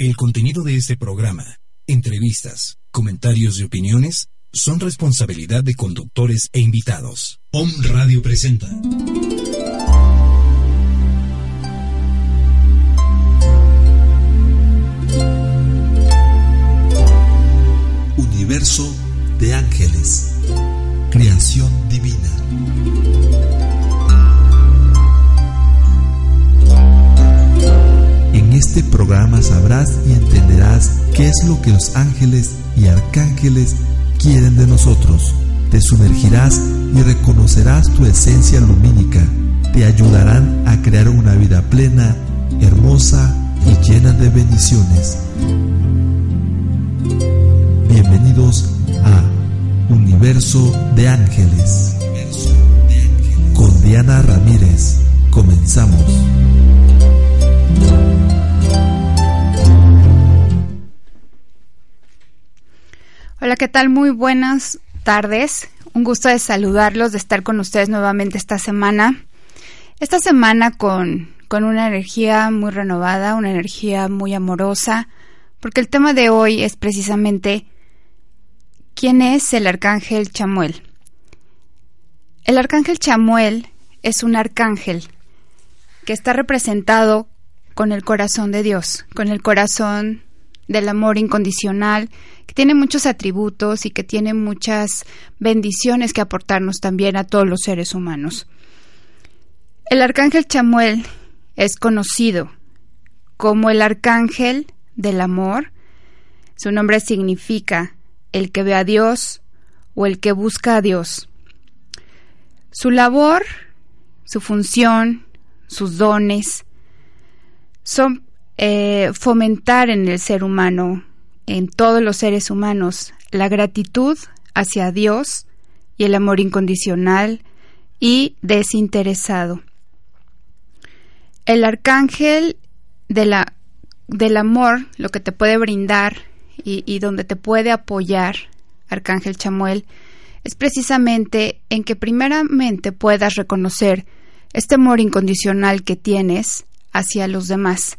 El contenido de este programa, entrevistas, comentarios y opiniones son responsabilidad de conductores e invitados. Om Radio presenta. Universo de ángeles. Creación divina. Este programa sabrás y entenderás qué es lo que los ángeles y arcángeles quieren de nosotros. Te sumergirás y reconocerás tu esencia lumínica. Te ayudarán a crear una vida plena, hermosa y llena de bendiciones. Bienvenidos a Universo de Ángeles. Con Diana Ramírez. Comenzamos. Hola, ¿qué tal? Muy buenas tardes. Un gusto de saludarlos, de estar con ustedes nuevamente esta semana. Esta semana con, con una energía muy renovada, una energía muy amorosa, porque el tema de hoy es precisamente quién es el arcángel Chamuel. El arcángel Chamuel es un arcángel que está representado con el corazón de Dios, con el corazón del amor incondicional, que tiene muchos atributos y que tiene muchas bendiciones que aportarnos también a todos los seres humanos. El arcángel Chamuel es conocido como el arcángel del amor. Su nombre significa el que ve a Dios o el que busca a Dios. Su labor, su función, sus dones son eh, fomentar en el ser humano, en todos los seres humanos, la gratitud hacia Dios y el amor incondicional y desinteresado. El arcángel de la, del amor, lo que te puede brindar y, y donde te puede apoyar, Arcángel Chamuel, es precisamente en que primeramente puedas reconocer este amor incondicional que tienes hacia los demás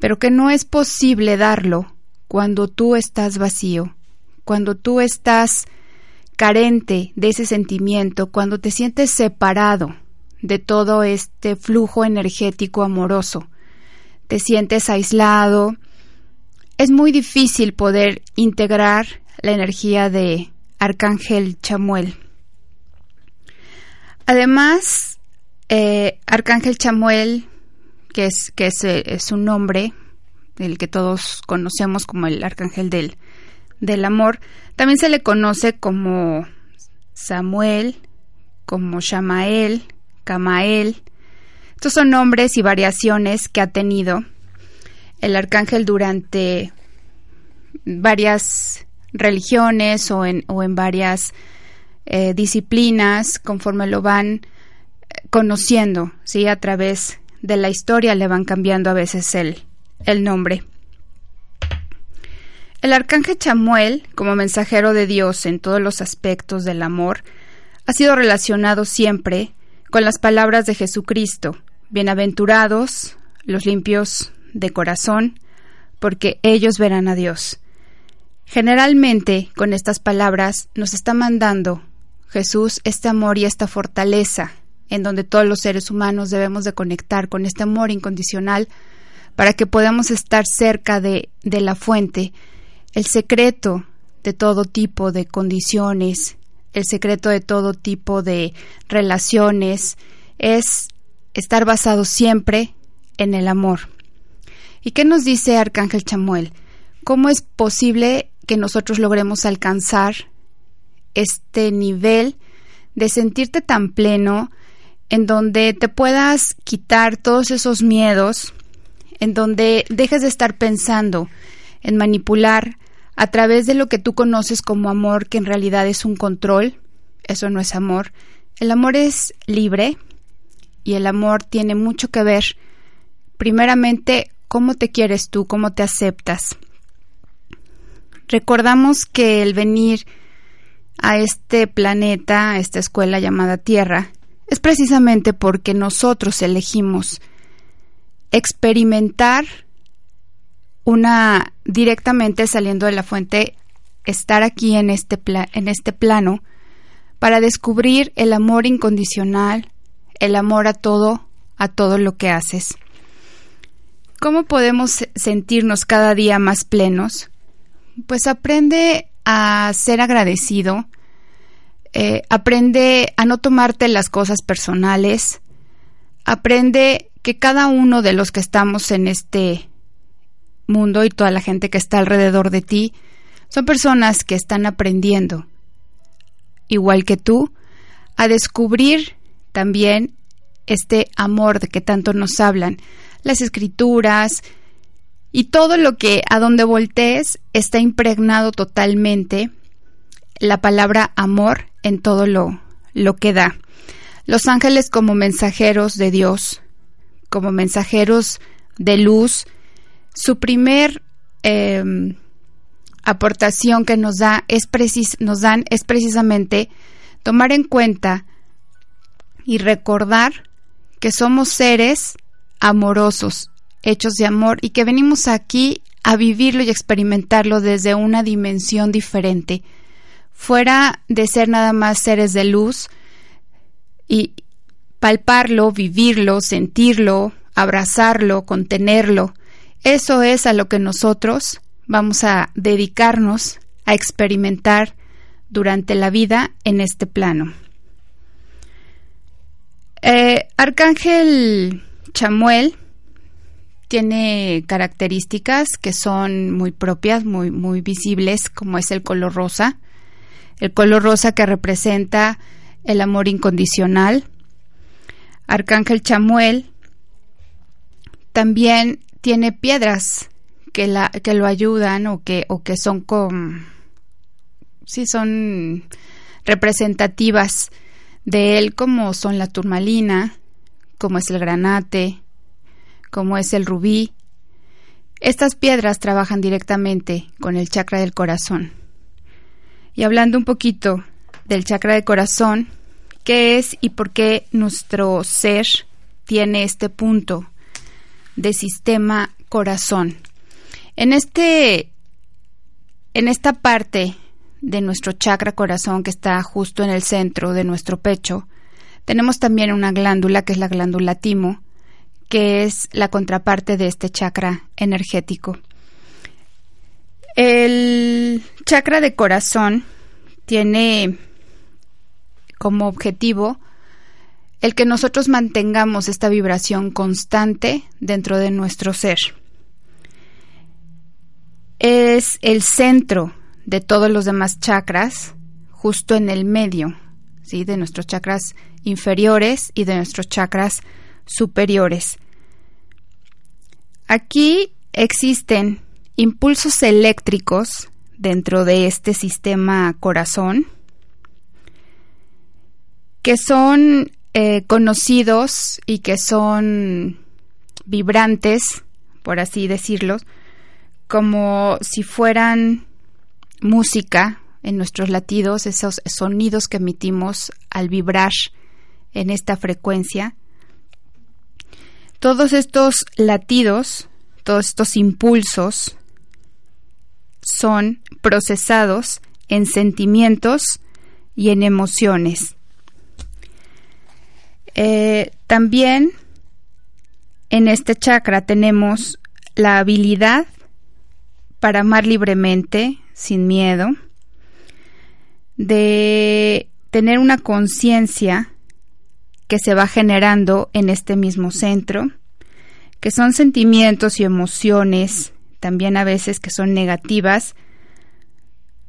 pero que no es posible darlo cuando tú estás vacío, cuando tú estás carente de ese sentimiento, cuando te sientes separado de todo este flujo energético amoroso, te sientes aislado, es muy difícil poder integrar la energía de Arcángel Chamuel. Además, eh, Arcángel Chamuel que es, que eh, es, un nombre, el que todos conocemos como el arcángel del, del amor. También se le conoce como Samuel, como Shamael, Camael. Estos son nombres y variaciones que ha tenido el arcángel durante varias religiones o en, o en varias eh, disciplinas conforme lo van eh, conociendo, ¿sí? A través de la historia le van cambiando a veces el, el nombre. El arcángel Chamuel, como mensajero de Dios en todos los aspectos del amor, ha sido relacionado siempre con las palabras de Jesucristo, bienaventurados los limpios de corazón, porque ellos verán a Dios. Generalmente, con estas palabras, nos está mandando Jesús este amor y esta fortaleza en donde todos los seres humanos debemos de conectar con este amor incondicional para que podamos estar cerca de, de la fuente, el secreto de todo tipo de condiciones, el secreto de todo tipo de relaciones, es estar basado siempre en el amor. ¿Y qué nos dice Arcángel Chamuel? ¿Cómo es posible que nosotros logremos alcanzar este nivel de sentirte tan pleno, en donde te puedas quitar todos esos miedos, en donde dejes de estar pensando en manipular a través de lo que tú conoces como amor, que en realidad es un control. Eso no es amor. El amor es libre y el amor tiene mucho que ver, primeramente, cómo te quieres tú, cómo te aceptas. Recordamos que el venir a este planeta, a esta escuela llamada Tierra, es precisamente porque nosotros elegimos experimentar una directamente saliendo de la fuente, estar aquí en este, en este plano para descubrir el amor incondicional, el amor a todo, a todo lo que haces. ¿Cómo podemos sentirnos cada día más plenos? Pues aprende a ser agradecido, eh, aprende a no tomarte las cosas personales, aprende que cada uno de los que estamos en este mundo y toda la gente que está alrededor de ti son personas que están aprendiendo, igual que tú, a descubrir también este amor de que tanto nos hablan, las escrituras y todo lo que a donde voltees está impregnado totalmente la palabra amor en todo lo, lo que da. Los ángeles como mensajeros de Dios, como mensajeros de luz, su primer em, aportación que nos da es precis nos dan es precisamente tomar en cuenta y recordar que somos seres amorosos, hechos de amor y que venimos aquí a vivirlo y experimentarlo desde una dimensión diferente, fuera de ser nada más seres de luz y palparlo, vivirlo, sentirlo, abrazarlo, contenerlo. Eso es a lo que nosotros vamos a dedicarnos a experimentar durante la vida en este plano. Eh, Arcángel Chamuel tiene características que son muy propias, muy, muy visibles, como es el color rosa. El color rosa que representa el amor incondicional. Arcángel Chamuel también tiene piedras que, la, que lo ayudan o que, o que son con, sí son representativas de él como son la turmalina, como es el granate, como es el rubí. Estas piedras trabajan directamente con el chakra del corazón. Y hablando un poquito del chakra del corazón, ¿qué es y por qué nuestro ser tiene este punto de sistema corazón? En este en esta parte de nuestro chakra corazón que está justo en el centro de nuestro pecho, tenemos también una glándula que es la glándula timo, que es la contraparte de este chakra energético. El chakra de corazón tiene como objetivo el que nosotros mantengamos esta vibración constante dentro de nuestro ser. Es el centro de todos los demás chakras, justo en el medio, ¿sí? de nuestros chakras inferiores y de nuestros chakras superiores. Aquí existen impulsos eléctricos dentro de este sistema corazón que son eh, conocidos y que son vibrantes, por así decirlo, como si fueran música en nuestros latidos, esos sonidos que emitimos al vibrar en esta frecuencia. Todos estos latidos, todos estos impulsos son procesados en sentimientos y en emociones. Eh, también en este chakra tenemos la habilidad para amar libremente, sin miedo, de tener una conciencia que se va generando en este mismo centro, que son sentimientos y emociones, también a veces que son negativas,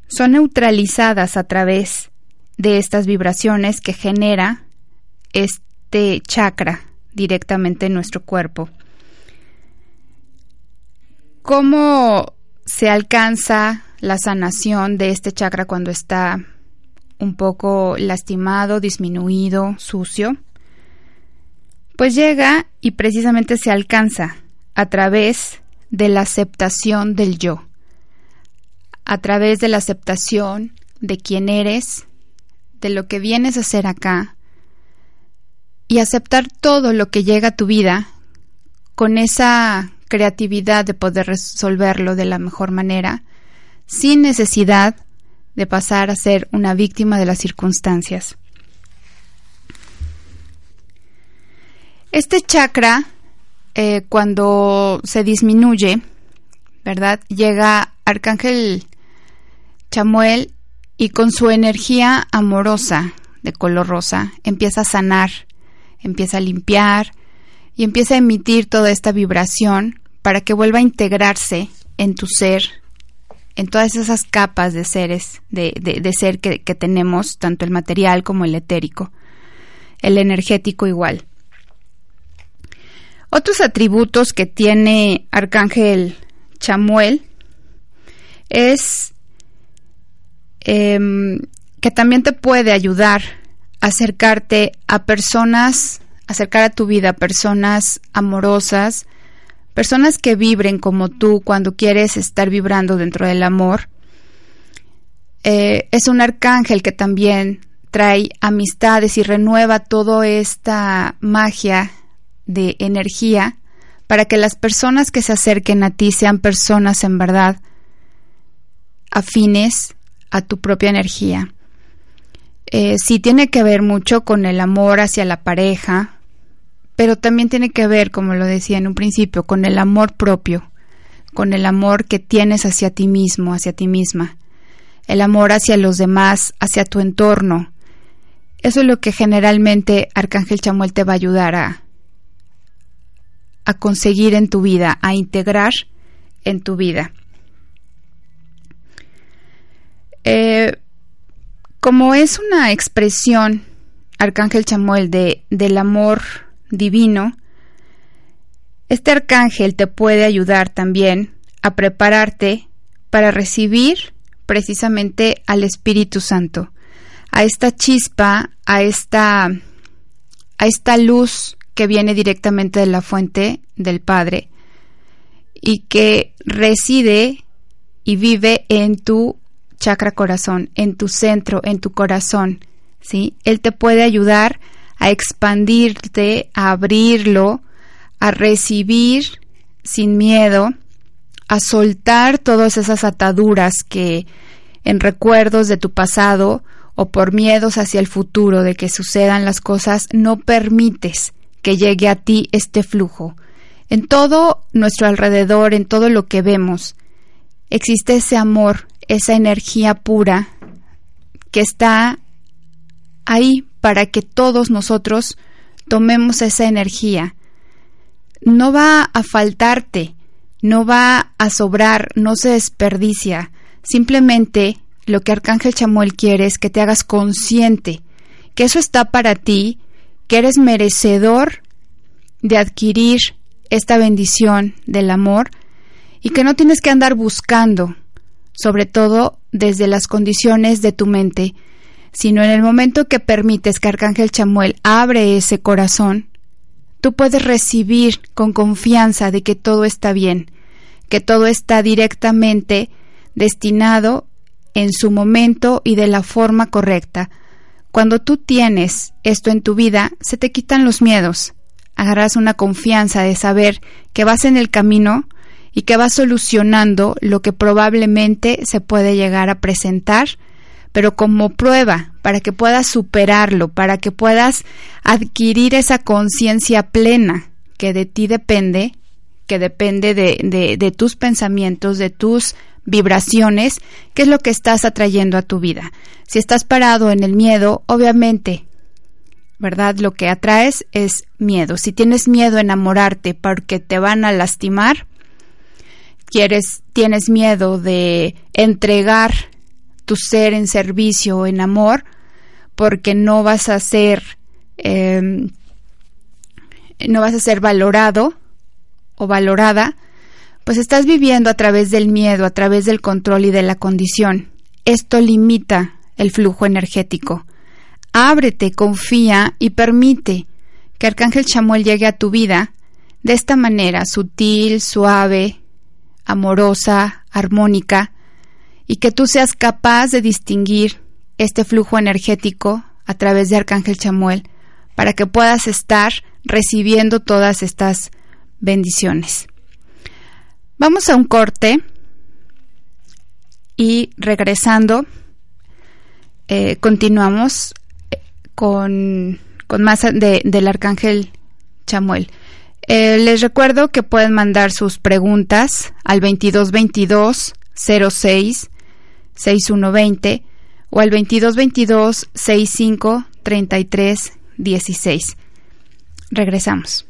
son neutralizadas a través de estas vibraciones que genera este chakra directamente en nuestro cuerpo. ¿Cómo se alcanza la sanación de este chakra cuando está un poco lastimado, disminuido, sucio, pues llega y precisamente se alcanza a través de la aceptación del yo, a través de la aceptación de quién eres, de lo que vienes a hacer acá, y aceptar todo lo que llega a tu vida con esa creatividad de poder resolverlo de la mejor manera, sin necesidad de pasar a ser una víctima de las circunstancias. Este chakra, eh, cuando se disminuye, ¿verdad? Llega Arcángel Chamuel y con su energía amorosa de color rosa empieza a sanar, empieza a limpiar y empieza a emitir toda esta vibración para que vuelva a integrarse en tu ser, en todas esas capas de seres, de, de, ser que, que tenemos, tanto el material como el etérico, el energético igual. Otros atributos que tiene Arcángel Chamuel es em, que también te puede ayudar a acercarte a personas, acercar a tu vida personas amorosas, personas que vibren como tú cuando quieres estar vibrando dentro del amor. Eh, es un arcángel que también trae amistades y renueva toda esta magia de energía para que las personas que se acerquen a ti sean personas en verdad afines a tu propia energía. Eh, sí tiene que ver mucho con el amor hacia la pareja, pero también tiene que ver, como lo decía en un principio, con el amor propio, con el amor que tienes hacia ti mismo, hacia ti misma, el amor hacia los demás, hacia tu entorno. Eso es lo que generalmente Arcángel Chamuel te va a ayudar a, a conseguir en tu vida, a integrar en tu vida. Eh, como es una expresión, Arcángel Chamuel, de, del amor divino, este arcángel te puede ayudar también a prepararte para recibir precisamente al Espíritu Santo, a esta chispa, a esta, a esta luz que viene directamente de la fuente del Padre y que reside y vive en tu chakra corazón, en tu centro, en tu corazón, ¿sí? Él te puede ayudar a expandirte, a abrirlo, a recibir sin miedo, a soltar todas esas ataduras que en recuerdos de tu pasado o por miedos hacia el futuro de que sucedan las cosas no permites que llegue a ti este flujo. En todo nuestro alrededor, en todo lo que vemos, existe ese amor, esa energía pura que está ahí para que todos nosotros tomemos esa energía. No va a faltarte, no va a sobrar, no se desperdicia. Simplemente lo que Arcángel Chamuel quiere es que te hagas consciente que eso está para ti que eres merecedor de adquirir esta bendición del amor y que no tienes que andar buscando, sobre todo desde las condiciones de tu mente, sino en el momento que permites que Arcángel Chamuel abre ese corazón, tú puedes recibir con confianza de que todo está bien, que todo está directamente destinado en su momento y de la forma correcta, cuando tú tienes esto en tu vida, se te quitan los miedos. Agarras una confianza de saber que vas en el camino y que vas solucionando lo que probablemente se puede llegar a presentar, pero como prueba para que puedas superarlo, para que puedas adquirir esa conciencia plena que de ti depende, que depende de, de, de tus pensamientos, de tus vibraciones, qué es lo que estás atrayendo a tu vida. Si estás parado en el miedo, obviamente, ¿verdad? Lo que atraes es miedo. Si tienes miedo a enamorarte porque te van a lastimar, quieres, tienes miedo de entregar tu ser en servicio, en amor, porque no vas a ser, em, no vas a ser valorado o valorada, pues estás viviendo a través del miedo, a través del control y de la condición. Esto limita el flujo energético. Ábrete, confía y permite que Arcángel Chamuel llegue a tu vida de esta manera sutil, suave, amorosa, armónica, y que tú seas capaz de distinguir este flujo energético a través de Arcángel Chamuel para que puedas estar recibiendo todas estas bendiciones. Vamos a un corte y regresando eh, continuamos con, más del arcángel Chamuel. Eh, les recuerdo que pueden mandar sus preguntas al 2222 06 6120 o al 2222 65 33 16. Regresamos.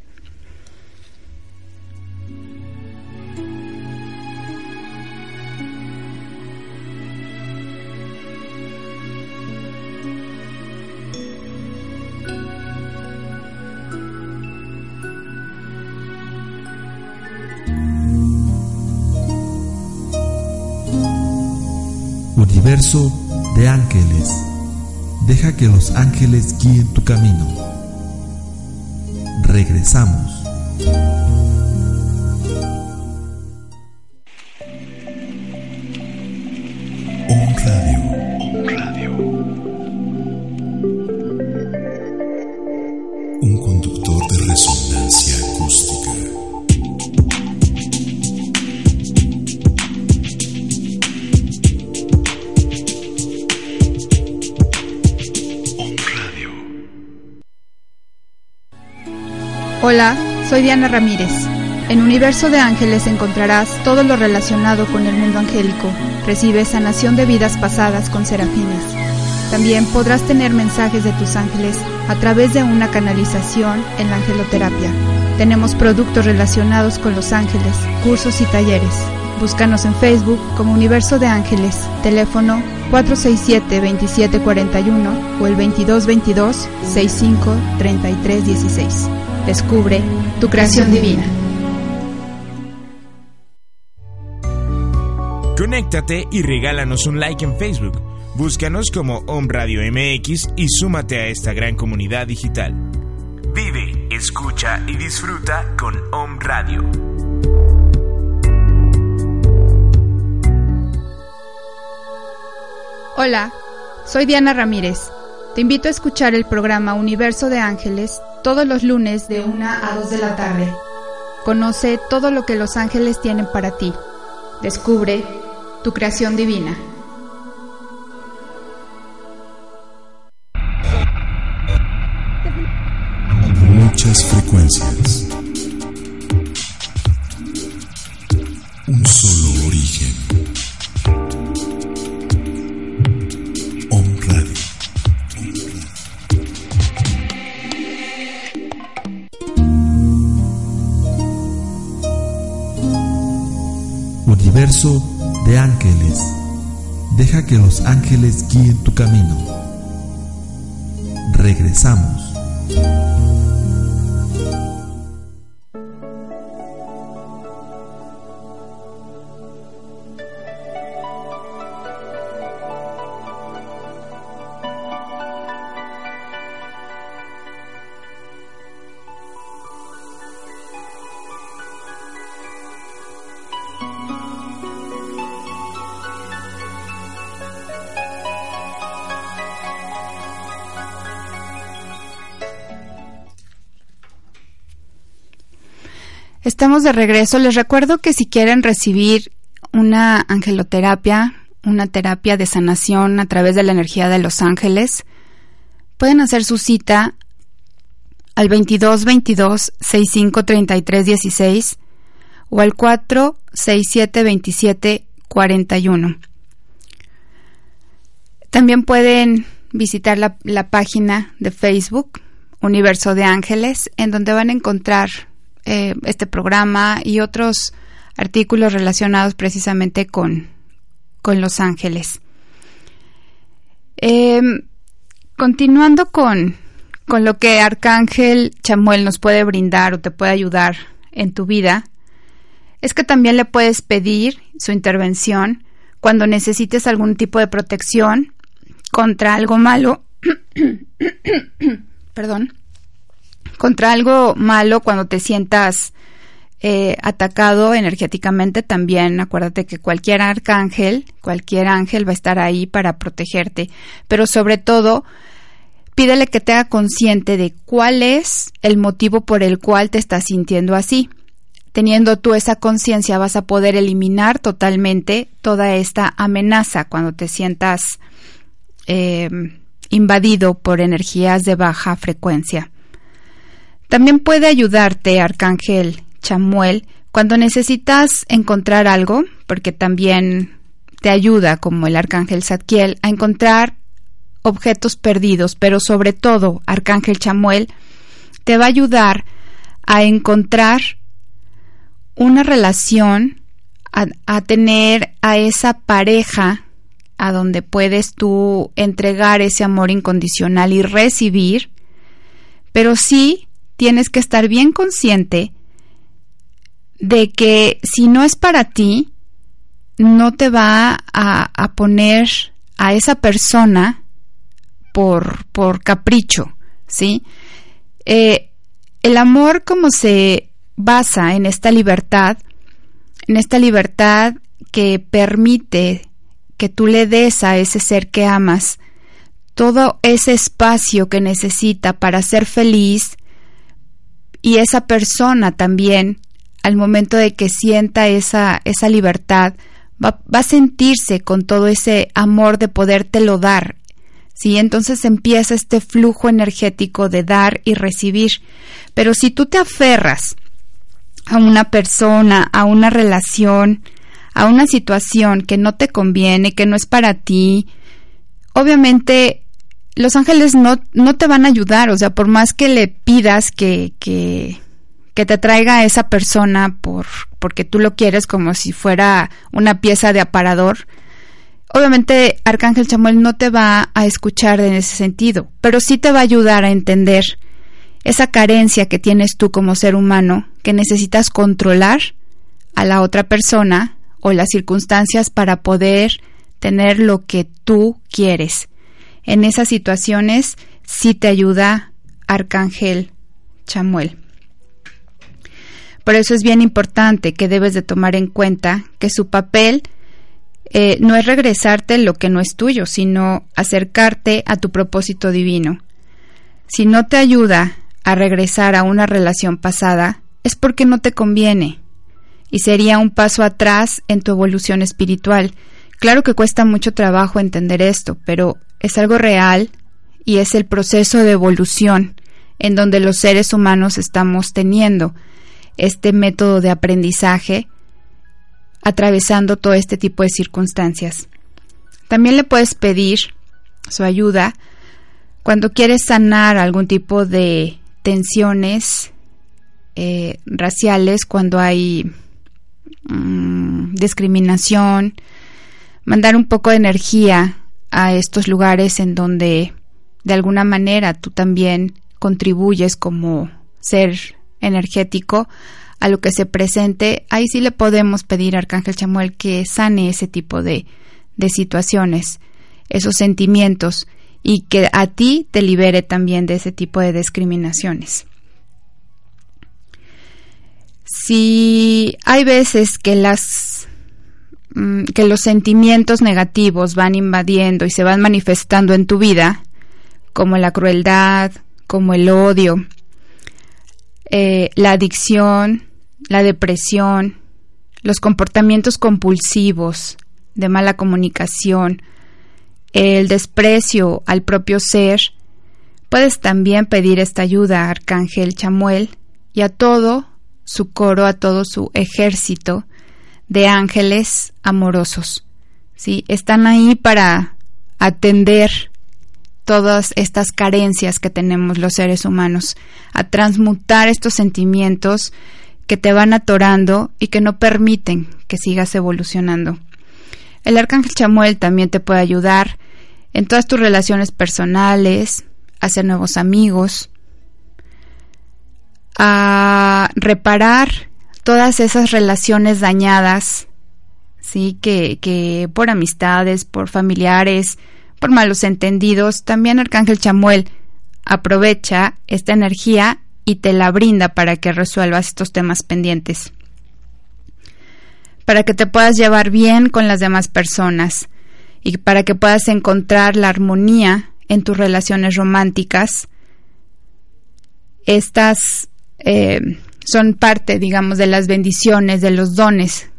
Universo de ángeles. Deja que los ángeles guíen tu camino. Regresamos. Hola, soy Diana Ramírez. En Universo de Ángeles encontrarás todo lo relacionado con el mundo angélico. Recibe sanación de vidas pasadas con serafines. También podrás tener mensajes de tus ángeles a través de una canalización en la angeloterapia. Tenemos productos relacionados con los ángeles, cursos y talleres. Búscanos en Facebook como Universo de Ángeles, teléfono 467-2741 o el 2222-653316. Descubre tu creación divina. Conéctate y regálanos un like en Facebook. Búscanos como Om Radio MX y súmate a esta gran comunidad digital. Vive, escucha y disfruta con Om Radio. Hola, soy Diana Ramírez. Te invito a escuchar el programa Universo de Ángeles todos los lunes de 1 a 2 de la tarde. Conoce todo lo que los ángeles tienen para ti. Descubre tu creación divina. Que los ángeles guíen tu camino. Regresamos. Estamos de regreso. Les recuerdo que si quieren recibir una angeloterapia, una terapia de sanación a través de la energía de los ángeles, pueden hacer su cita al 22 22 65 33 16 o al 467 27 41. También pueden visitar la página de Facebook Universo de Ángeles, en donde van a encontrar eh, este programa y otros artículos relacionados precisamente con, con Los Ángeles. Eh, continuando con, con lo que Arcángel Chamuel nos puede brindar o te puede ayudar en tu vida, es que también le puedes pedir su intervención cuando necesites algún tipo de protección contra algo malo. Perdón. Contra algo malo cuando te sientas eh, atacado energéticamente también. Acuérdate que cualquier arcángel, cualquier ángel va a estar ahí para protegerte. Pero sobre todo, pídele que te haga consciente de cuál es el motivo por el cual te estás sintiendo así. Teniendo tú esa conciencia vas a poder eliminar totalmente toda esta amenaza cuando te sientas eh, invadido por energías de baja frecuencia. También puede ayudarte, Arcángel Chamuel, cuando necesitas encontrar algo, porque también te ayuda, como el Arcángel Zadkiel, a encontrar objetos perdidos, pero sobre todo, Arcángel Chamuel, te va a ayudar a encontrar una relación, a, tener a esa pareja a donde puedes tú entregar ese amor incondicional y recibir, pero sí tienes que estar bien consciente de que si no es para ti, no te va a, poner a esa persona por, por capricho, ¿sí? Eh, el amor como se basa en esta libertad, en esta libertad que permite que tú le des a ese ser que amas todo ese espacio que necesita para ser feliz y esa persona también al momento de que sienta esa, esa libertad va, va a sentirse con todo ese amor de podértelo dar ¿sí? Entonces empieza este flujo energético de dar y recibir. Pero si tú te aferras a una persona, a una relación, a una situación que no te conviene, que no es para ti, obviamente los ángeles no, no te van a ayudar, o sea, por más que le pidas que, que, que te traiga a esa persona por, porque tú lo quieres como si fuera una pieza de aparador, obviamente Arcángel Chamuel no te va a escuchar en ese sentido, pero sí te va a ayudar a entender esa carencia que tienes tú como ser humano, que necesitas controlar a la otra persona o las circunstancias para poder tener lo que tú quieres. En esas situaciones sí te ayuda Arcángel Chamuel. Por eso es bien importante que debes de tomar en cuenta que su papel eh, no es regresarte lo que no es tuyo, sino acercarte a tu propósito divino. Si no te ayuda a regresar a una relación pasada, es porque no te conviene y sería un paso atrás en tu evolución espiritual. Claro que cuesta mucho trabajo entender esto, pero es algo real y es el proceso de evolución en donde los seres humanos estamos teniendo este método de aprendizaje atravesando todo este tipo de circunstancias. También le puedes pedir su ayuda cuando quieres sanar algún tipo de tensiones eh, raciales, cuando hay mm, discriminación, mandar un poco de energía a estos lugares en donde de alguna manera tú también contribuyes como ser energético a lo que se presente, ahí sí le podemos pedir a Arcángel Chamuel que sane ese tipo de, de situaciones, esos sentimientos y que a ti te libere también de ese tipo de discriminaciones. Si hay veces que las que los sentimientos negativos van invadiendo y se van manifestando en tu vida, como la crueldad, como el odio, eh, la adicción, la depresión, los comportamientos compulsivos, de mala comunicación, el desprecio al propio ser, puedes también pedir esta ayuda a Arcángel Chamuel y a todo su coro, a todo su ejército de ángeles amorosos. ¿sí? Están ahí para atender todas estas carencias que tenemos los seres humanos, a transmutar estos sentimientos que te van atorando y que no permiten que sigas evolucionando. El arcángel Chamuel también te puede ayudar en todas tus relaciones personales, a hacer nuevos amigos, a reparar todas esas relaciones dañadas, sí, que, que por amistades, por familiares, por malos entendidos, también Arcángel Chamuel aprovecha esta energía y te la brinda para que resuelvas estos temas pendientes. Para que te puedas llevar bien con las demás personas y para que puedas encontrar la armonía en tus relaciones románticas. Estas eh, son parte, digamos, de las bendiciones, de los dones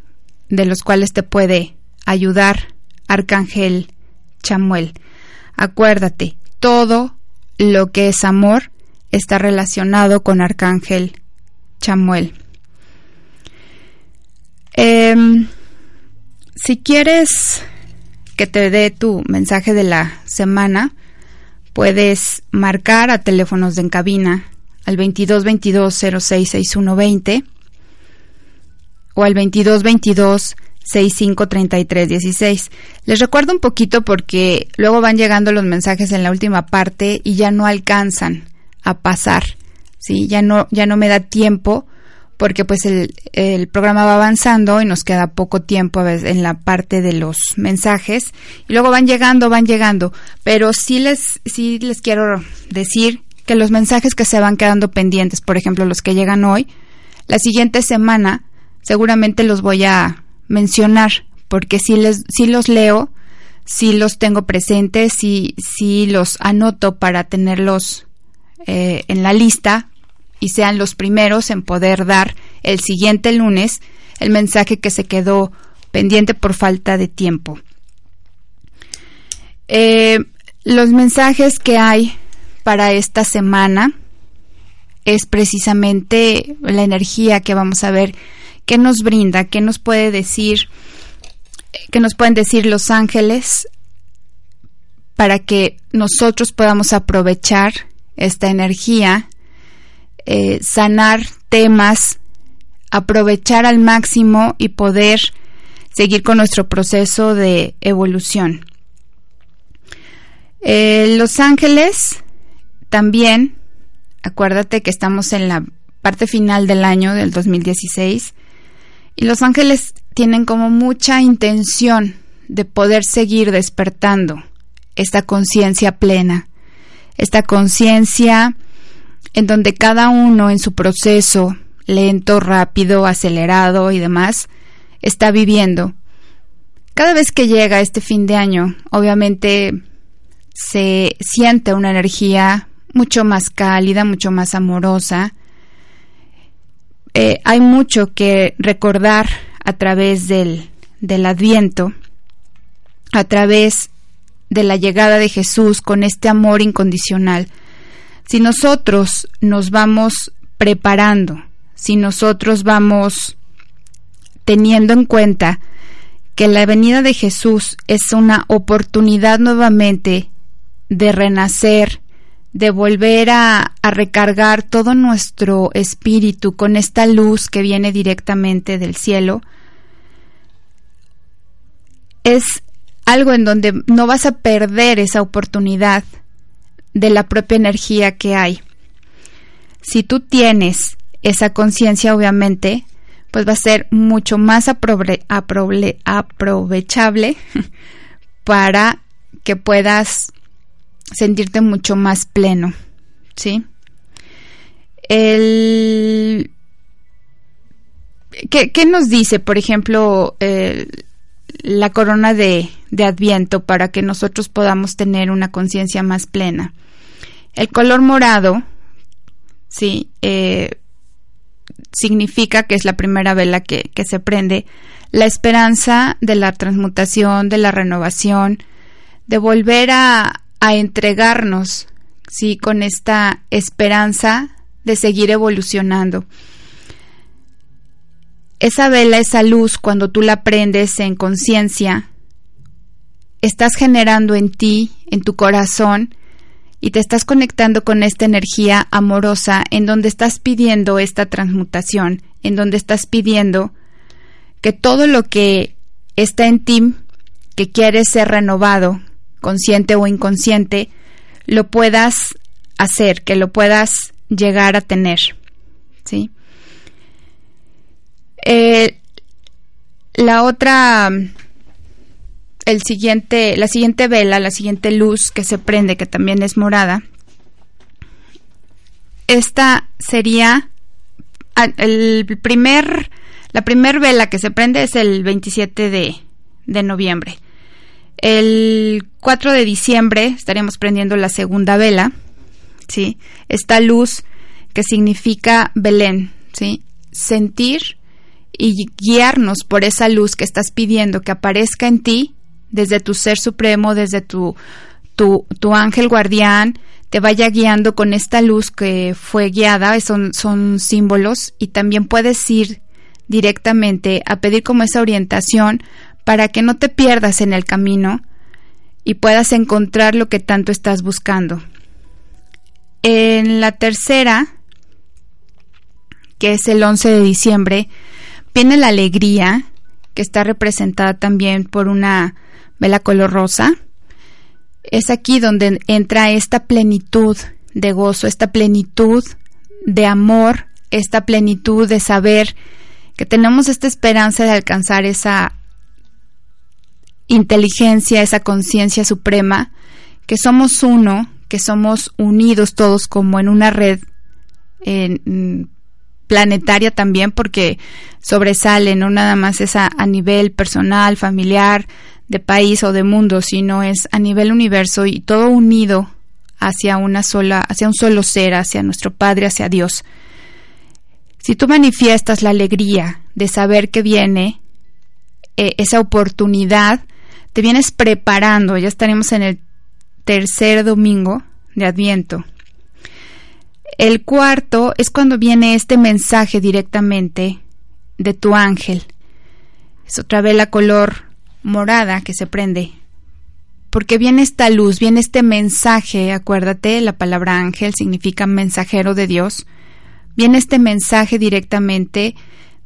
de los cuales te puede ayudar Arcángel Chamuel. Acuérdate, todo lo que es amor está relacionado con Arcángel Chamuel. Em, si quieres que te dé tu mensaje de la semana, puedes marcar a teléfonos de en cabina al 22 22 06 o al 22 22 653316. Les recuerdo un poquito porque luego van llegando los mensajes en la última parte y ya no alcanzan a pasar. ¿sí? Ya no ya no me da tiempo porque pues el, el, programa va avanzando y nos queda poco tiempo en la parte de los mensajes y luego van llegando, van llegando, pero sí les sí les quiero decir que los mensajes que se van quedando pendientes, por ejemplo, los que llegan hoy, la siguiente semana seguramente los voy a mencionar porque si les si los leo, si los tengo presentes, si si los anoto para tenerlos eh, en la lista y sean los primeros en poder dar el siguiente lunes el mensaje que se quedó pendiente por falta de tiempo. Eh, los mensajes que hay para esta semana es precisamente la energía que vamos a ver que nos brinda, que nos puede decir, que nos pueden decir los ángeles para que nosotros podamos aprovechar esta energía eh, sanar temas, aprovechar al máximo y poder seguir con nuestro proceso de evolución. Eh, los ángeles también, acuérdate que estamos en la parte final del año del 2016 y los ángeles tienen como mucha intención de poder seguir despertando esta conciencia plena, esta conciencia en donde cada uno en su proceso, lento, rápido, acelerado y demás, está viviendo. Cada vez que llega este fin de año, obviamente se siente una energía mucho más cálida, mucho más amorosa. Eh, hay mucho que recordar a través del, del adviento, a través de la llegada de Jesús con este amor incondicional si nosotros nos vamos preparando, si nosotros vamos teniendo en cuenta que la venida de Jesús es una oportunidad nuevamente de renacer, de volver a, recargar todo nuestro espíritu con esta luz que viene directamente del cielo, es algo en donde no vas a perder esa oportunidad de la propia energía que hay. Si tú tienes esa conciencia, obviamente, pues va a ser mucho más aprovechable para que puedas sentirte mucho más pleno, ¿sí? El... ¿Qué, ¿Qué, nos dice, por ejemplo, la corona de, de Adviento para que nosotros podamos tener una conciencia más plena? El color morado, sí, eh, significa que es la primera vela que, se prende, la esperanza de la transmutación, de la renovación, de volver a, a entregarnos, sí, con esta esperanza de seguir evolucionando. Esa vela, esa luz, cuando tú la prendes en conciencia, estás generando en ti, en tu corazón, y te estás conectando con esta energía amorosa en donde estás pidiendo esta transmutación, en donde estás pidiendo que todo lo que está en ti, que quieres ser renovado, consciente o inconsciente, lo puedas hacer, que lo puedas llegar a tener. ¿Sí? Eh, la otra, el siguiente, la siguiente vela, la siguiente luz que se prende, que también es morada, esta sería ah, el primer, la primer vela que se prende es el 27 de, de noviembre. El 4 de diciembre estaríamos prendiendo la segunda vela, ¿sí? Esta luz que significa Belén, ¿sí? Sentir y guiarnos por esa luz que estás pidiendo que aparezca en ti desde tu ser supremo, desde tu, tu, tu ángel guardián, te vaya guiando con esta luz que fue guiada, son, son símbolos, y también puedes ir directamente a pedir como esa orientación para que no te pierdas en el camino y puedas encontrar lo que tanto estás buscando. En la tercera, que es el 11 de diciembre, viene la alegría, que está representada también por una vela color rosa. Es aquí donde entra esta plenitud de gozo, esta plenitud de amor, esta plenitud de saber que tenemos esta esperanza de alcanzar esa inteligencia, esa conciencia suprema, que somos uno, que somos unidos todos como en una red en, planetaria también porque sobresale, no nada más es a, nivel personal, familiar, de país o de mundo, sino es a nivel universo y todo unido hacia una sola, hacia un solo ser, hacia nuestro Padre, hacia Dios. Si tú manifiestas la alegría de saber que viene eh, esa oportunidad, te vienes preparando, ya estaremos en el tercer domingo de Adviento, el cuarto es cuando viene este mensaje directamente de tu ángel. Es otra vela color morada que se prende. Porque viene esta luz, viene este mensaje, acuérdate, la palabra ángel significa mensajero de Dios. Viene este mensaje directamente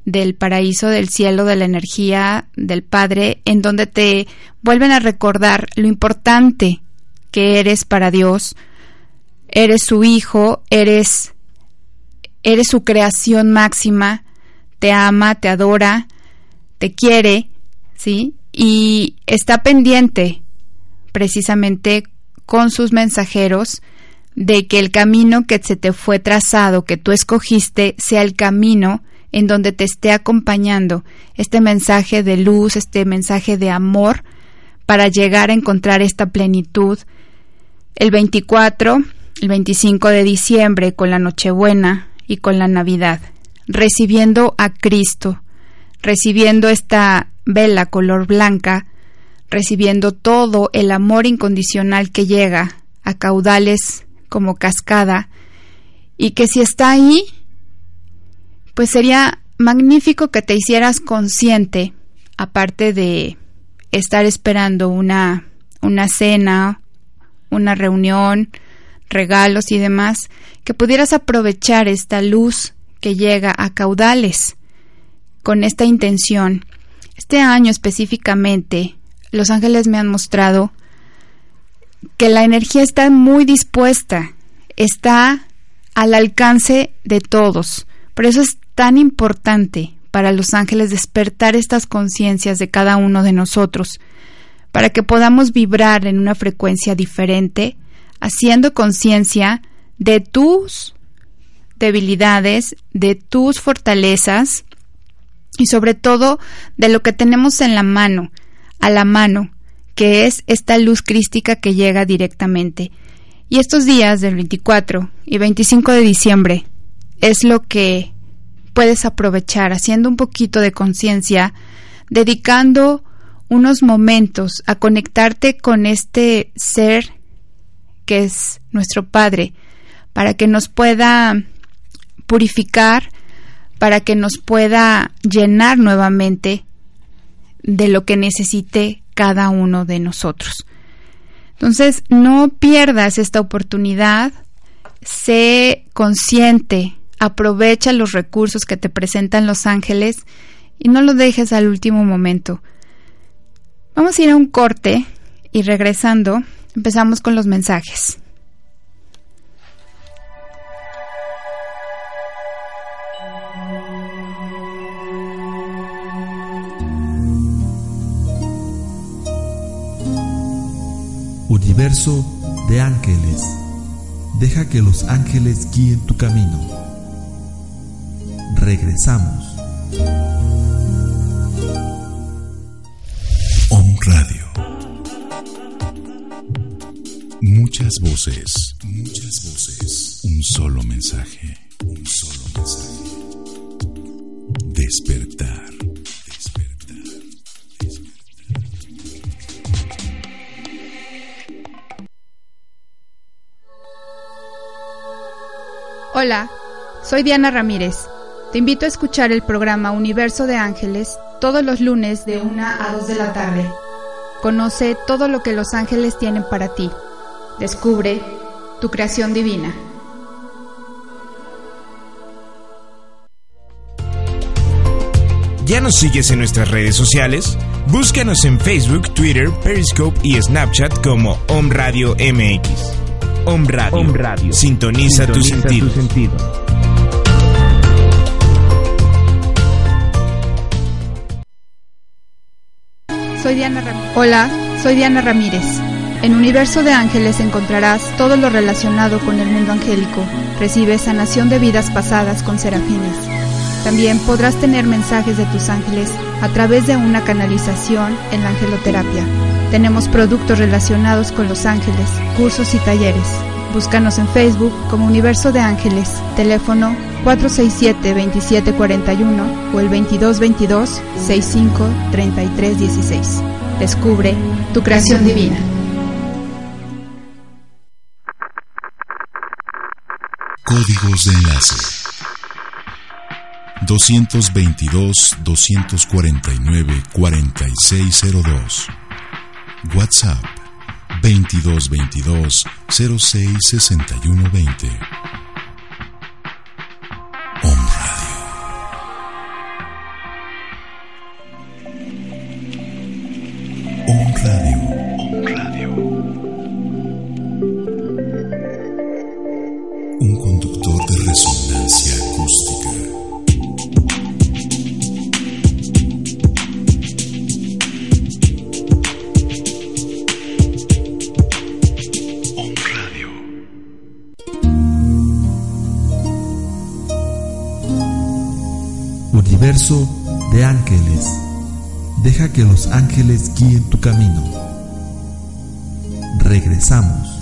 del paraíso, del cielo, de la energía del Padre, en donde te vuelven a recordar lo importante que eres para Dios, eres su hijo, eres, eres su creación máxima, te ama, te adora, te quiere, ¿sí? Y está pendiente precisamente con sus mensajeros de que el camino que se te fue trazado, que tú escogiste, sea el camino en donde te esté acompañando este mensaje de luz, este mensaje de amor, para llegar a encontrar esta plenitud. El 24 el 25 de diciembre con la Nochebuena y con la Navidad, recibiendo a Cristo, recibiendo esta vela color blanca, recibiendo todo el amor incondicional que llega a caudales como cascada, y que si está ahí, pues sería magnífico que te hicieras consciente, aparte de estar esperando una, una cena, una reunión, regalos y demás, que pudieras aprovechar esta luz que llega a caudales con esta intención. Este año específicamente, los ángeles me han mostrado que la energía está muy dispuesta, está al alcance de todos. Por eso es tan importante para los ángeles despertar estas conciencias de cada uno de nosotros, para que podamos vibrar en una frecuencia diferente haciendo conciencia de tus debilidades, de tus fortalezas y sobre todo de lo que tenemos en la mano, a la mano, que es esta luz crística que llega directamente. Y estos días del 24 y 25 de diciembre es lo que puedes aprovechar haciendo un poquito de conciencia, dedicando unos momentos a conectarte con este ser que es nuestro Padre, para que nos pueda purificar, para que nos pueda llenar nuevamente de lo que necesite cada uno de nosotros. Entonces, no pierdas esta oportunidad, sé consciente, aprovecha los recursos que te presentan los ángeles y no los dejes al último momento. Vamos a ir a un corte y regresando empezamos con los mensajes. Universo de ángeles. Deja que los ángeles guíen tu camino. Regresamos. Om Radio. Muchas voces, muchas voces. Un solo mensaje, un solo mensaje. Despertar. Despertar. Hola, soy Diana Ramírez. Te invito a escuchar el programa Universo de Ángeles todos los lunes de 1 a 2 de la tarde. Conoce todo lo que los ángeles tienen para ti. Descubre tu creación divina. ¿Ya nos sigues en nuestras redes sociales? Búscanos en Facebook, Twitter, Periscope y Snapchat como Om Radio MX. Om Radio. Om Radio. Sintoniza, tu sentido. Diana Ramírez. Hola, soy Diana Ramírez. En Universo de Ángeles encontrarás todo lo relacionado con el mundo angélico. Recibes sanación de vidas pasadas con serafines. También podrás tener mensajes de tus ángeles a través de una canalización en la angeloterapia. Tenemos productos relacionados con los ángeles, cursos y talleres. Búscanos en Facebook como Universo de Ángeles, teléfono 467-2741 o el 2222-653316. Descubre tu creación divina. Códigos de enlace. 222-249-4602. WhatsApp 2222 066120. Ángeles guíen tu camino. Regresamos.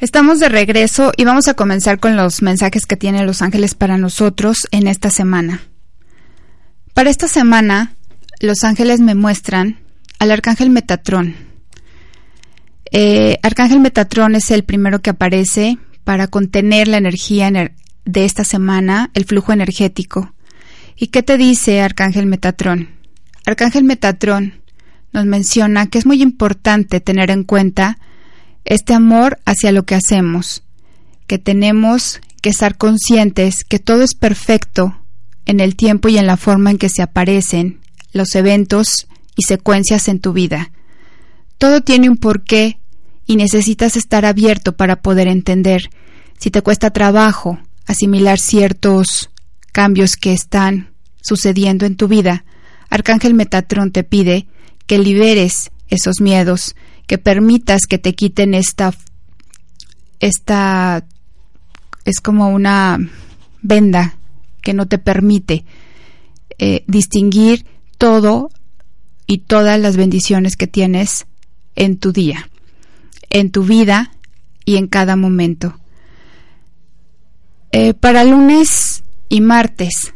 Estamos de regreso y vamos a comenzar con los mensajes que tienen los ángeles para nosotros en esta semana. Para esta semana, los ángeles me muestran al arcángel Metatrón. Eh, arcángel Metatrón es el primero que aparece para contener la energía ener- de esta semana, el flujo energético. ¿Y qué te dice Arcángel Metatrón? Arcángel Metatrón nos menciona que es muy importante tener en cuenta este amor hacia lo que hacemos, que tenemos que estar conscientes que todo es perfecto en el tiempo y en la forma en que se aparecen los eventos y secuencias en tu vida. Todo tiene un porqué y necesitas estar abierto para poder entender. Si te cuesta trabajo asimilar ciertos cambios que están sucediendo en tu vida, Arcángel Metatrón te pide que liberes esos miedos, que permitas que te quiten esta esta es como una venda que no te permite eh, distinguir todo y todas las bendiciones que tienes en tu día, en tu vida y en cada momento. Eh, para lunes y martes,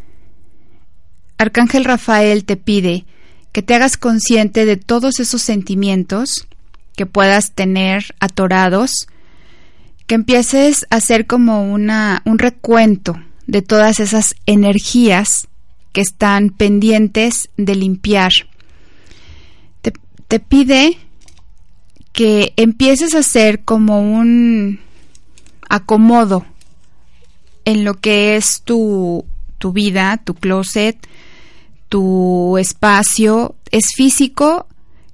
Arcángel Rafael te pide que te hagas consciente de todos esos sentimientos que puedas tener atorados, que empieces a hacer como una, un recuento de todas esas energías que están pendientes de limpiar. Te, pide que empieces a hacer como un acomodo en lo que es tu, tu vida, tu closet, tu espacio, es físico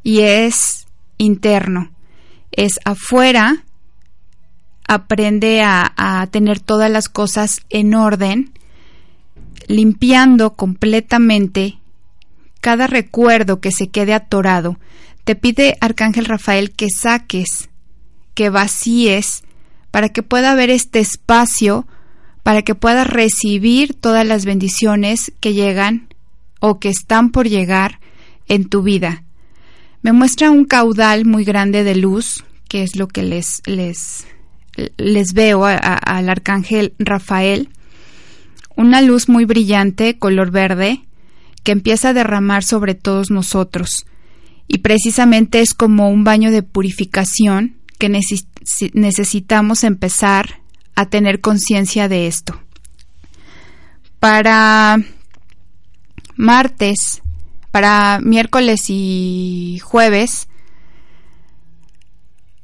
y es interno. Es afuera, aprende a tener todas las cosas en orden, limpiando completamente cada recuerdo que se quede atorado. Te pide Arcángel Rafael que saques, que vacíes, para que pueda haber este espacio, para que puedas recibir todas las bendiciones que llegan o que están por llegar en tu vida. Me muestra un caudal muy grande de luz, que es lo que les, les, les veo al arcángel Rafael. Una luz muy brillante, color verde, que empieza a derramar sobre todos nosotros. Y precisamente es como un baño de purificación que necesitamos empezar a tener conciencia de esto. Para martes, para miércoles y jueves,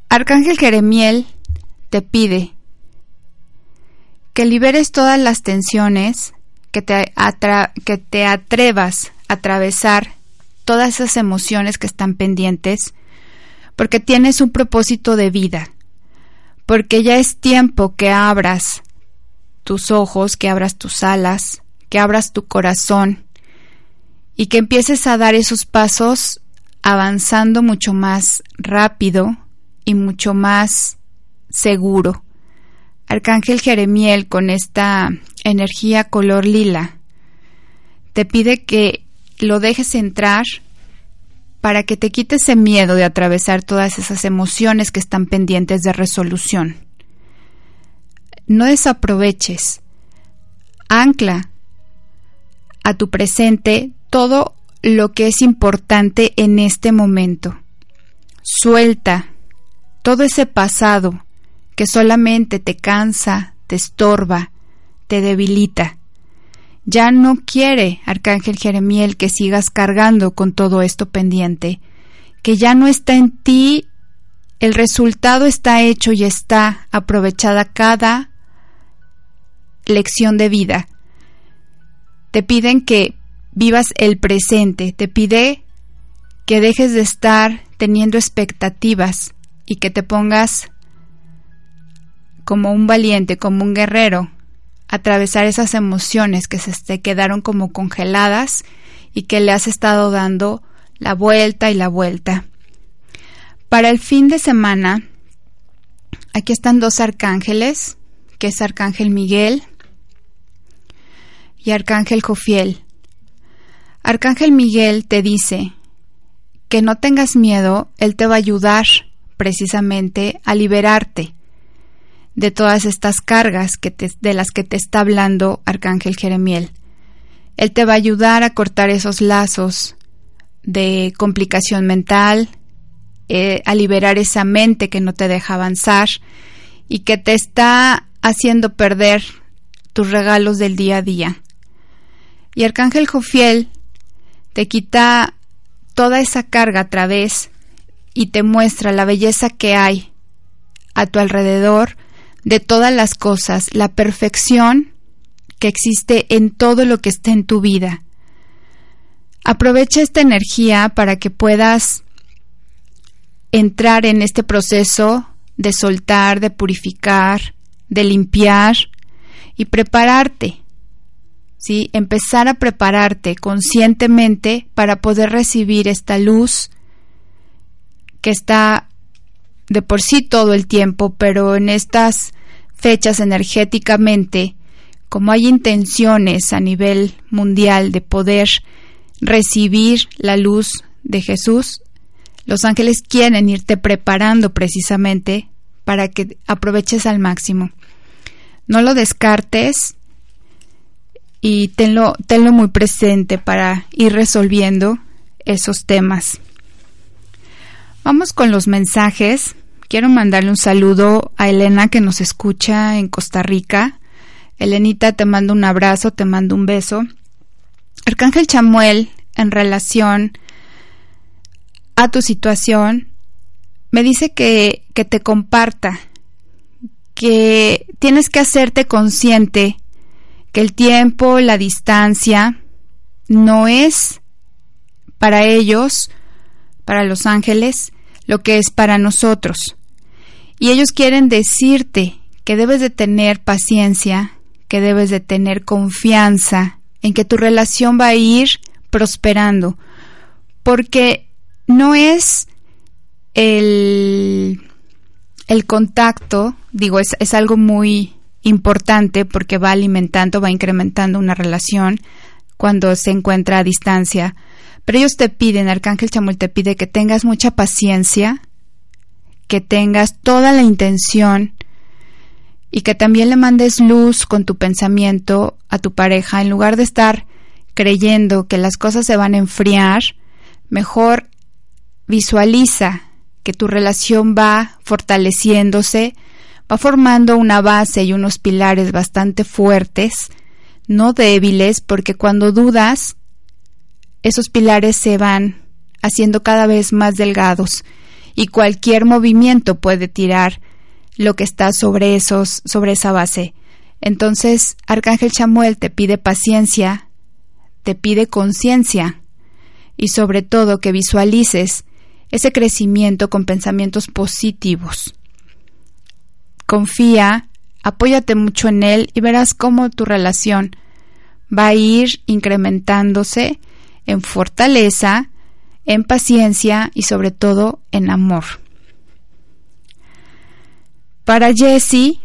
Arcángel Jeremiel te pide que liberes todas las tensiones, que te, que te atrevas a atravesar todas esas emociones que están pendientes, porque tienes un propósito de vida, porque ya es tiempo que abras tus ojos, que abras tus alas, que abras tu corazón y que empieces a dar esos pasos avanzando mucho más rápido y mucho más seguro. Arcángel Jeremiel con esta energía color lila te pide que lo dejes entrar para que te quites ese miedo de atravesar todas esas emociones que están pendientes de resolución. No desaproveches. Ancla a tu presente todo lo que es importante en este momento. Suelta todo ese pasado que solamente te cansa, te estorba, te debilita. Ya no quiere, Arcángel Jeremiel, que sigas cargando con todo esto pendiente, que ya no está en ti, el resultado está hecho y está aprovechada cada lección de vida. Te piden que vivas el presente, te pide que dejes de estar teniendo expectativas y que te pongas como un valiente, como un guerrero, atravesar esas emociones que se te quedaron como congeladas y que le has estado dando la vuelta y la vuelta. Para el fin de semana, aquí están dos arcángeles, que es Arcángel Miguel y Arcángel Jofiel. Arcángel Miguel te dice que no tengas miedo, él te va a ayudar precisamente a liberarte de todas estas cargas que de las que te está hablando Arcángel Jeremiel. Él te va a ayudar a cortar esos lazos de complicación mental, eh, a liberar esa mente que no te deja avanzar y que te está haciendo perder tus regalos del día a día. Y Arcángel Jofiel te quita toda esa carga a través y te muestra la belleza que hay a tu alrededor de todas las cosas, la perfección que existe en todo lo que esté en tu vida. Aprovecha esta energía para que puedas entrar en este proceso de soltar, de purificar, de limpiar y prepararte ¿sí? Empezar a prepararte conscientemente para poder recibir esta luz que está de por sí todo el tiempo, pero en estas fechas energéticamente, como hay intenciones a nivel mundial de poder recibir la luz de Jesús, los ángeles quieren irte preparando precisamente para que aproveches al máximo. No lo descartes, y tenlo, tenlo muy presente para ir resolviendo esos temas. Vamos con los mensajes. Quiero mandarle un saludo a Elena que nos escucha en Costa Rica. Elenita, te mando un abrazo, te mando un beso. Arcángel Chamuel, en relación a tu situación, me dice que, que te comparta, que tienes que hacerte consciente que el tiempo, la distancia, no es para ellos, para los ángeles, lo que es para nosotros. Y ellos quieren decirte que debes de tener paciencia, que debes de tener confianza en que tu relación va a ir prosperando, porque no es el, el contacto, digo, es, es algo muy importante porque va alimentando, va incrementando una relación cuando se encuentra a distancia. Pero ellos te piden, Arcángel Chamuel te pide que tengas mucha paciencia, que tengas toda la intención y que también le mandes luz con tu pensamiento a tu pareja. En lugar de estar creyendo que las cosas se van a enfriar, mejor visualiza que tu relación va fortaleciéndose, va formando una base y unos pilares bastante fuertes, no débiles, porque cuando dudas, esos pilares se van haciendo cada vez más delgados y cualquier movimiento puede tirar lo que está sobre esos sobre esa base. Entonces, Arcángel Chamuel te pide paciencia, te pide conciencia y sobre todo que visualices ese crecimiento con pensamientos positivos. Confía, apóyate mucho en él y verás cómo tu relación va a ir incrementándose en fortaleza, en paciencia y sobre todo en amor. Para Jessie,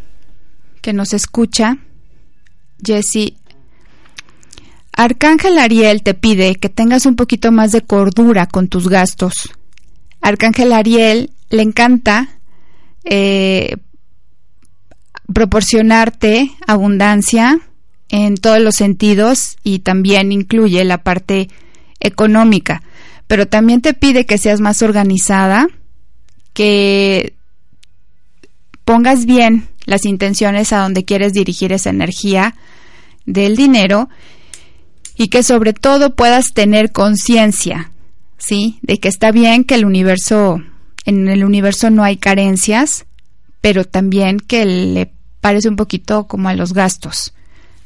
que nos escucha, Jessie, Arcángel Ariel te pide que tengas un poquito más de cordura con tus gastos. Arcángel Ariel le encanta eh, proporcionarte abundancia en todos los sentidos y también incluye la parte económica, pero también te pide que seas más organizada, que pongas bien las intenciones a donde quieres dirigir esa energía del dinero y que sobre todo puedas tener conciencia, ¿sí? De que está bien que el universo, en el universo no hay carencias, pero también que le parece un poquito como a los gastos,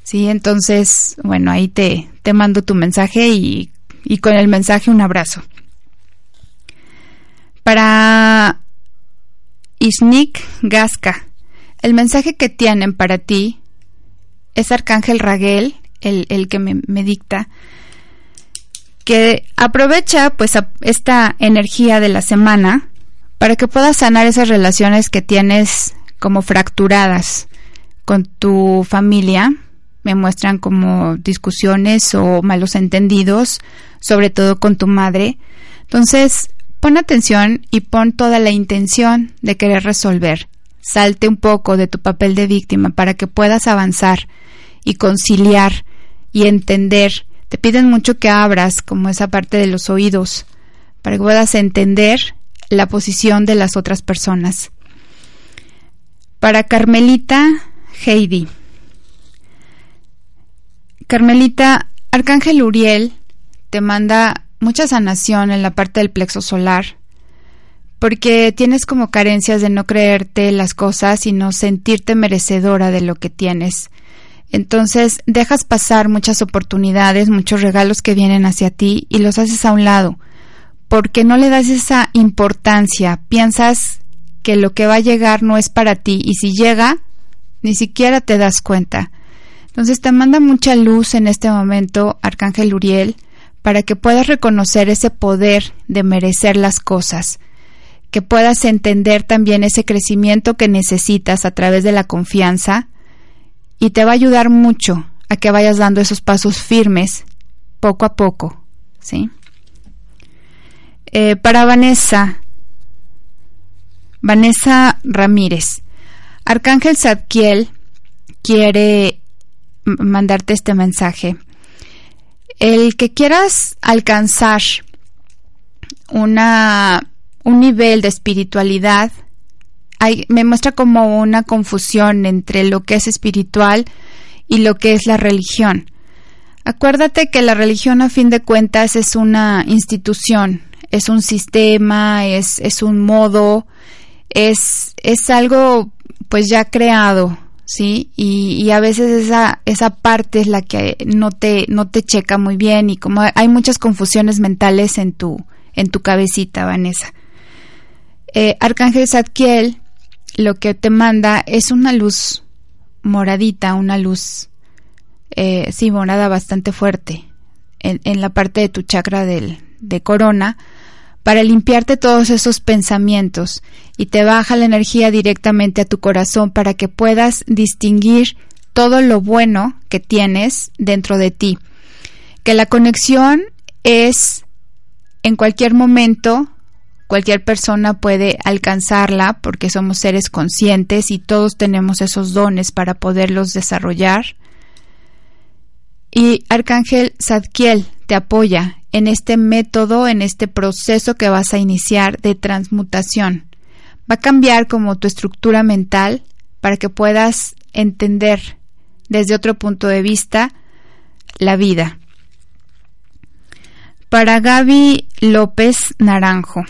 ¿sí? Entonces, bueno, ahí te, te mando tu mensaje y, y con el mensaje un abrazo. Para Isnik Gasca. El mensaje que tienen para ti es Arcángel Raguel, el, que me, dicta, que aprovecha pues esta energía de la semana para que puedas sanar esas relaciones que tienes como fracturadas con tu familia. Me muestran como discusiones o malos entendidos, sobre todo con tu madre. Entonces, Pon atención y pon toda la intención de querer resolver. Salte un poco de tu papel de víctima para que puedas avanzar y conciliar y entender. Te piden mucho que abras como esa parte de los oídos para que puedas entender la posición de las otras personas. Para Carmelita Heidi. Carmelita, Arcángel Uriel te manda mucha sanación en la parte del plexo solar, porque tienes como carencias de no creerte las cosas y no sentirte merecedora de lo que tienes. Entonces dejas pasar muchas oportunidades, muchos regalos que vienen hacia ti y los haces a un lado, porque no le das esa importancia, piensas que lo que va a llegar no es para ti y si llega, ni siquiera te das cuenta. Entonces te manda mucha luz en este momento, Arcángel Uriel, para que puedas reconocer ese poder de merecer las cosas, que puedas entender también ese crecimiento que necesitas a través de la confianza y te va a ayudar mucho a que vayas dando esos pasos firmes poco a poco, ¿sí? Eh, para Vanessa, Vanessa Ramírez, Arcángel Zadkiel quiere mandarte este mensaje el que quieras alcanzar una, un nivel de espiritualidad me muestra como una confusión entre lo que es espiritual y lo que es la religión. Acuérdate que la religión a fin de cuentas es una institución, es un sistema, es, es un modo, es, es algo pues ya creado, ¿sí? Y, a veces esa, esa parte es la que no te, no te checa muy bien y como hay muchas confusiones mentales en tu, en tu cabecita, Vanessa. Eh, Arcángel Zadkiel lo que te manda es una luz moradita, una luz, eh, sí, morada bastante fuerte en, en, la parte de tu chakra del, de corona para limpiarte todos esos pensamientos y te baja la energía directamente a tu corazón para que puedas distinguir todo lo bueno que tienes dentro de ti. Que la conexión es en cualquier momento, cualquier persona puede alcanzarla porque somos seres conscientes y todos tenemos esos dones para poderlos desarrollar. Y Arcángel Zadkiel te apoya en este método, en este proceso que vas a iniciar de transmutación. Va a cambiar como tu estructura mental para que puedas entender desde otro punto de vista la vida. Para Gaby López Naranjo.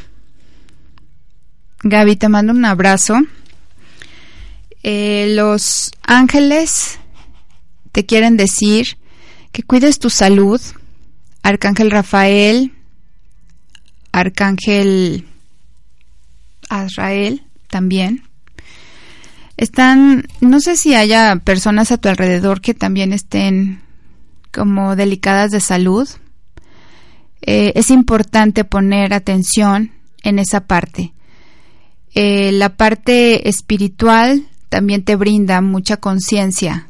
Gaby, te mando un abrazo. Eh, los ángeles te quieren decir que cuides tu salud. Arcángel Rafael, Arcángel Azrael también. Están, no sé si haya personas a tu alrededor que también estén como delicadas de salud. Eh, es importante poner atención en esa parte. Eh, la parte espiritual también te brinda mucha conciencia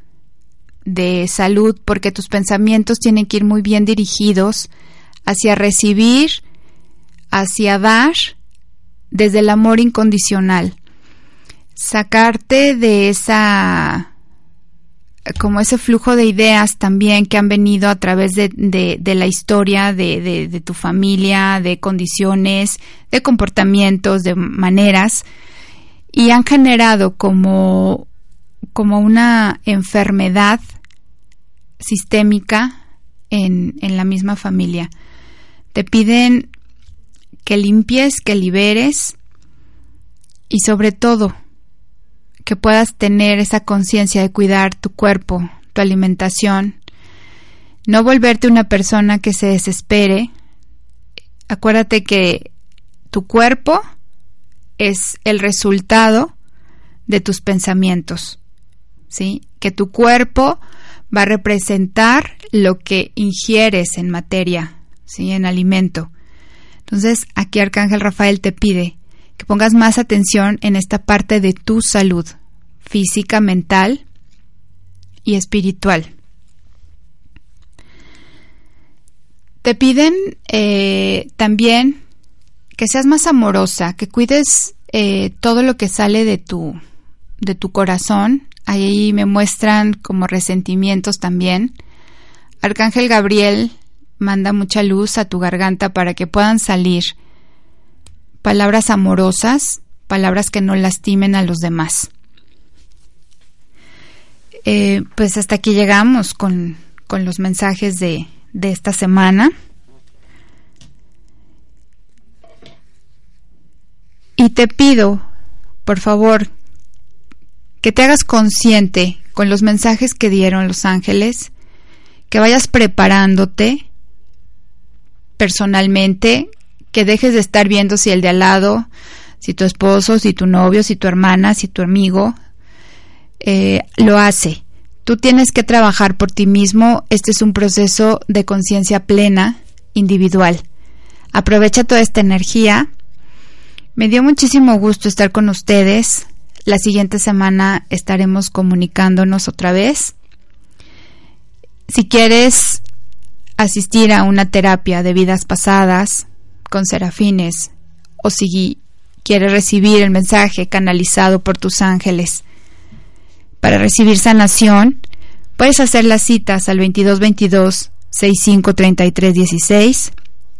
de salud porque tus pensamientos tienen que ir muy bien dirigidos hacia recibir, hacia dar desde el amor incondicional. Sacarte de esa como ese flujo de ideas también que han venido a través de, de, la historia de, de, tu familia, de condiciones, de comportamientos, de maneras, y han generado como, como una enfermedad sistémica en, en la misma familia. Te piden que limpies, que liberes y sobre todo que puedas tener esa conciencia de cuidar tu cuerpo, tu alimentación, no volverte una persona que se desespere. Acuérdate que tu cuerpo es el resultado de tus pensamientos, ¿sí? Que tu cuerpo va a representar lo que ingieres en materia, ¿sí? En alimento. Entonces, aquí Arcángel Rafael te pide que pongas más atención en esta parte de tu salud física, mental y espiritual. Te piden eh, también que seas más amorosa, que cuides eh, todo lo que sale de tu, de tu corazón. Ahí me muestran como resentimientos también. Arcángel Gabriel manda mucha luz a tu garganta para que puedan salir palabras amorosas, palabras que no lastimen a los demás. Eh, pues hasta aquí llegamos con, con los mensajes de, de esta semana. Y te pido, por favor, que te hagas consciente con los mensajes que dieron los ángeles, que vayas preparándote personalmente que dejes de estar viendo si el de al lado, si tu esposo, si tu novio, si tu hermana, si tu amigo eh, lo hace. Tú tienes que trabajar por ti mismo. Este es un proceso de conciencia plena, individual. Aprovecha toda esta energía. Me dio muchísimo gusto estar con ustedes. La siguiente semana estaremos comunicándonos otra vez. Si quieres asistir a una terapia de vidas pasadas, con serafines o si quieres recibir el mensaje canalizado por tus ángeles. Para recibir sanación, puedes hacer las citas al 2222 653316.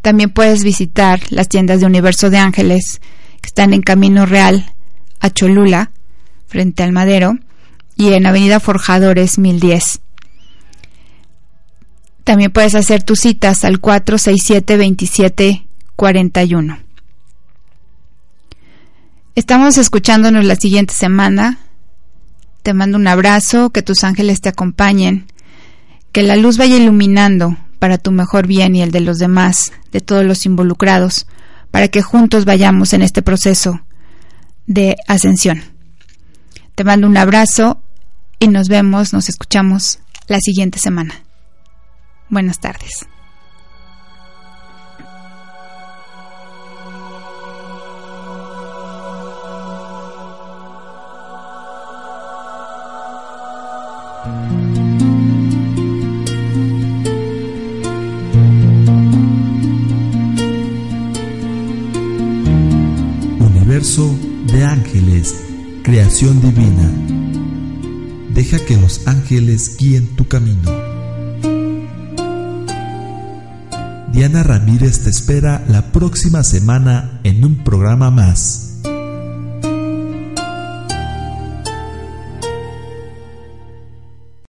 También puedes visitar las tiendas de Universo de Ángeles que están en Camino Real a Cholula, frente al Madero, y en Avenida Forjadores 1010. También puedes hacer tus citas al 467 27 41. Estamos escuchándonos la siguiente semana. Te mando un abrazo, que tus ángeles te acompañen, que la luz vaya iluminando para tu mejor bien y el de los demás, de todos los involucrados, para que juntos vayamos en este proceso de ascensión. Te mando un abrazo y nos vemos, nos escuchamos la siguiente semana. Buenas tardes. Universo de ángeles, creación divina. Deja que los ángeles guíen tu camino. Diana Ramírez te espera la próxima semana en un programa más.